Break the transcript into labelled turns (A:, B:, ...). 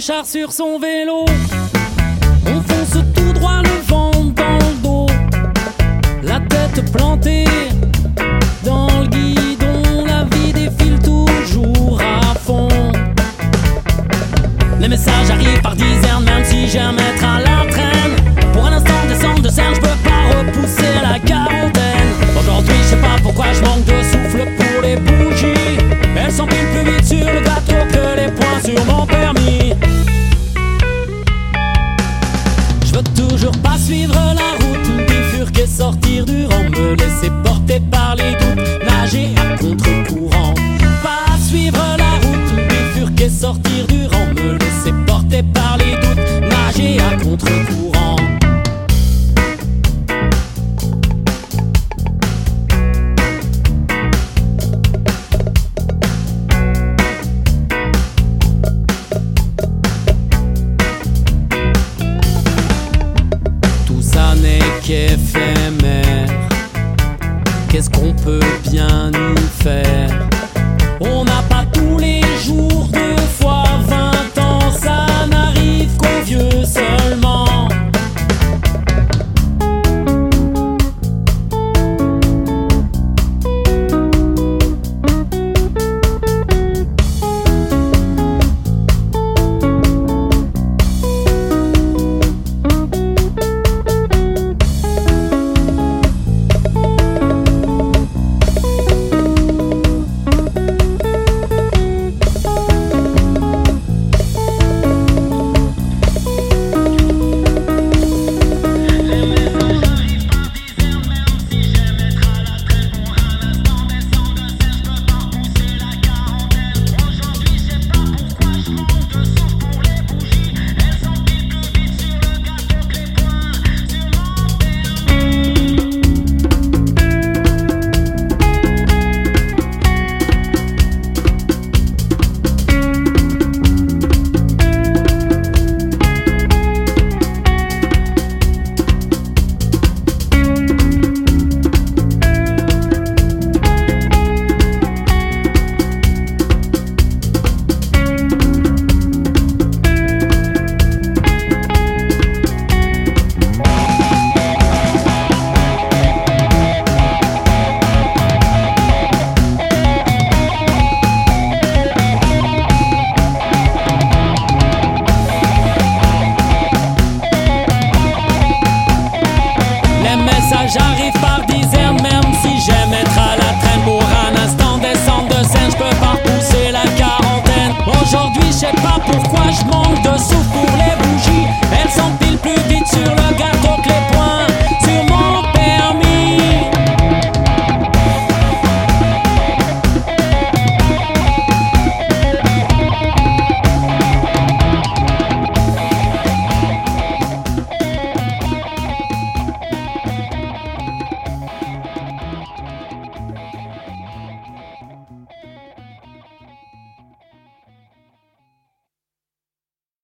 A: Sur son vélo. Me laisser porter par les doutes, nager à contre-courant, pas suivre la route, bifurquer, sortir du rang, me laisser porter par les qu'est-ce qu'on peut bien y faire. On n'a pas